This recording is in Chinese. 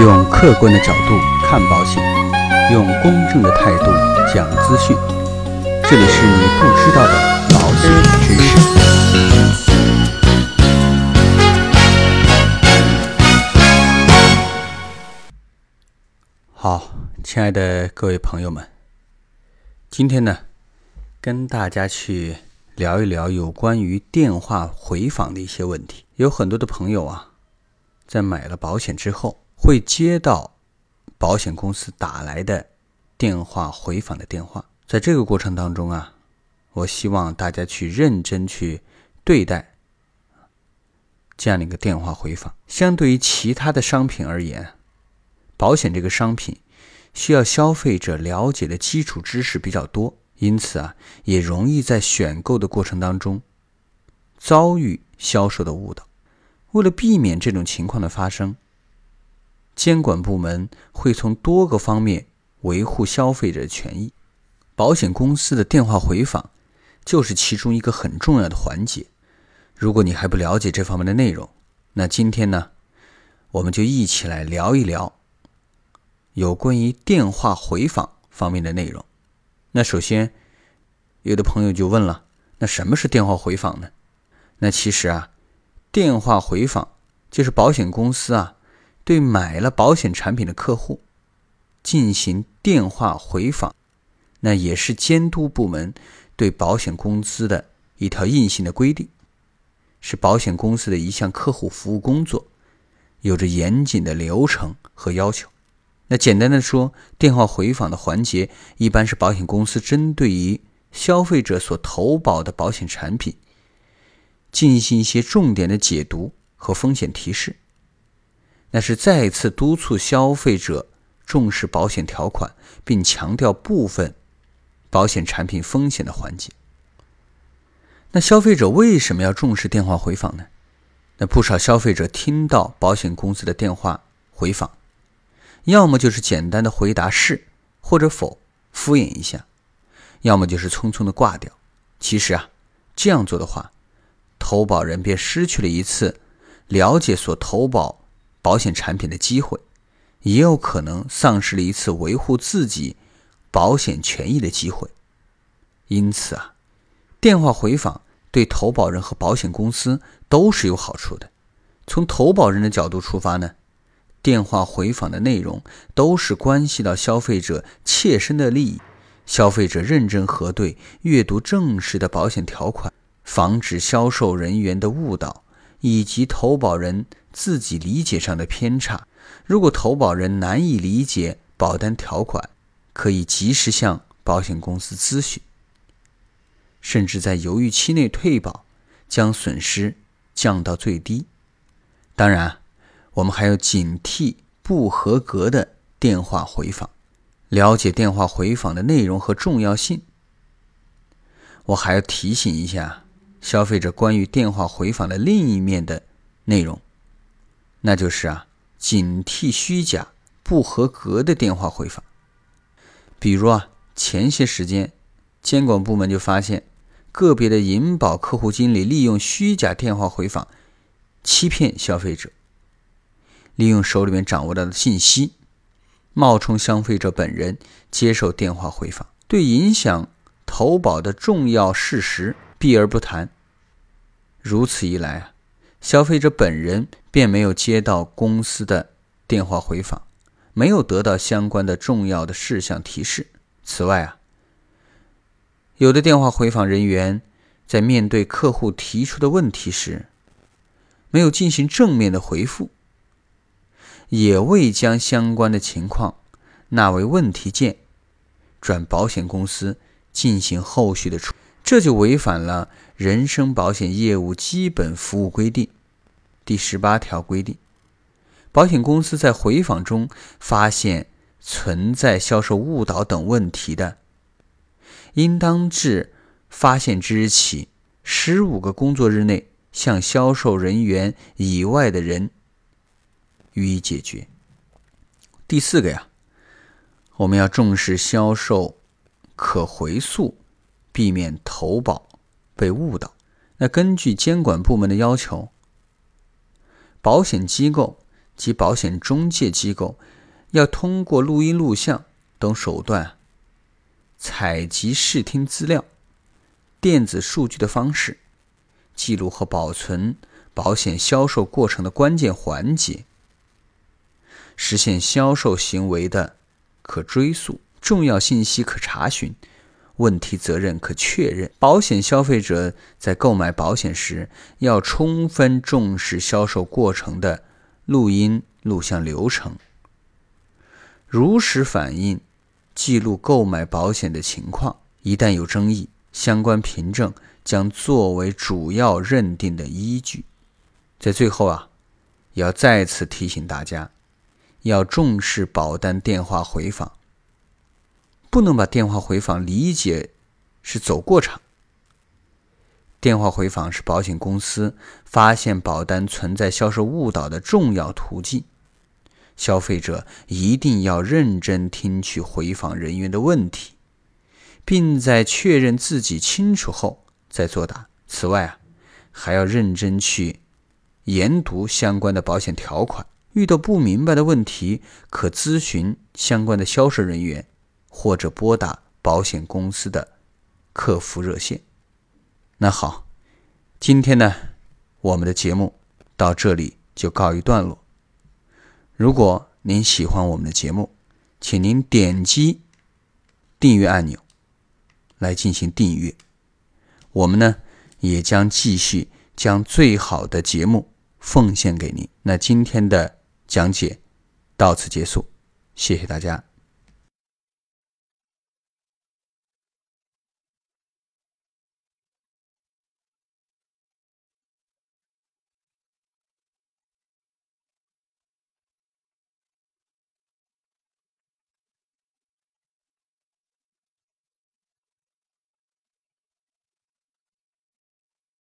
用客观的角度看保险，用公正的态度讲资讯。这里是你不知道的保险知识。好，亲爱的各位朋友们，今天呢，跟大家去聊一聊有关于电话回访的一些问题。有很多的朋友啊，在买了保险之后，会接到保险公司打来的电话回访的电话。在这个过程当中啊，我希望大家去认真去对待这样的一个电话回访。相对于其他的商品而言，保险这个商品需要消费者了解的基础知识比较多，因此啊，也容易在选购的过程当中遭遇销售的误导。为了避免这种情况的发生，监管部门会从多个方面维护消费者权益。保险公司的电话回访就是其中一个很重要的环节。如果你还不了解这方面的内容，那今天呢，我们就一起来聊一聊有关于电话回访方面的内容。那首先，有的朋友就问了：那什么是电话回访呢？那其实啊，电话回访就是保险公司啊对买了保险产品的客户进行电话回访。那也是监督部门对保险公司的一条硬性的规定，是保险公司的一项客户服务工作，有着严谨的流程和要求。那简单的说，电话回访的环节一般是保险公司针对于消费者所投保的保险产品，进行一些重点的解读和风险提示。那是再次督促消费者重视保险条款，并强调部分。保险产品风险的环节。那消费者为什么要重视电话回访呢？那不少消费者听到保险公司的电话回访，要么就是简单的回答是或者否，敷衍一下；要么就是匆匆的挂掉。其实啊，这样做的话，投保人便失去了一次了解所投保保险产品的机会，也有可能丧失了一次维护自己。保险权益的机会，因此啊，电话回访对投保人和保险公司都是有好处的。从投保人的角度出发呢，电话回访的内容都是关系到消费者切身的利益。消费者认真核对、阅读正式的保险条款，防止销售人员的误导以及投保人自己理解上的偏差。如果投保人难以理解保单条款，可以及时向保险公司咨询，甚至在犹豫期内退保，将损失降到最低。当然，我们还要警惕不合格的电话回访。了解电话回访的内容和重要性，我还要提醒一下消费者关于电话回访的另一面的内容，那就是啊，警惕虚假、不合格的电话回访。比如啊，前些时间，监管部门就发现个别的银保客户经理利用虚假电话回访，欺骗消费者，利用手里面掌握到的信息，冒充消费者本人接受电话回访，对影响投保的重要事实避而不谈。如此一来啊，消费者本人便没有接到公司的电话回访。没有得到相关的重要的事项提示。此外啊，有的电话回访人员在面对客户提出的问题时，没有进行正面的回复，也未将相关的情况纳为问题件，转保险公司进行后续的处，这就违反了《人身保险业务基本服务规定》第十八条规定。保险公司在回访中发现存在销售误导等问题的，应当至发现之日起十五个工作日内向销售人员以外的人予以解决。第四个呀，我们要重视销售可回溯，避免投保被误导。那根据监管部门的要求，保险机构。及保险中介机构要通过录音、录像等手段采集视听资料、电子数据的方式，记录和保存保险销售过程的关键环节，实现销售行为的可追溯、重要信息可查询。问题责任可确认。保险消费者在购买保险时，要充分重视销售过程的录音录像流程，如实反映、记录购买保险的情况。一旦有争议，相关凭证将作为主要认定的依据。在最后啊，要再次提醒大家，要重视保单电话回访。不能把电话回访理解是走过场。电话回访是保险公司发现保单存在销售误导的重要途径。消费者一定要认真听取回访人员的问题，并在确认自己清楚后再作答。此外啊，还要认真去研读相关的保险条款。遇到不明白的问题，可咨询相关的销售人员。或者拨打保险公司的客服热线。那好，今天呢，我们的节目到这里就告一段落。如果您喜欢我们的节目，请您点击订阅按钮来进行订阅。我们呢，也将继续将最好的节目奉献给您。那今天的讲解到此结束，谢谢大家。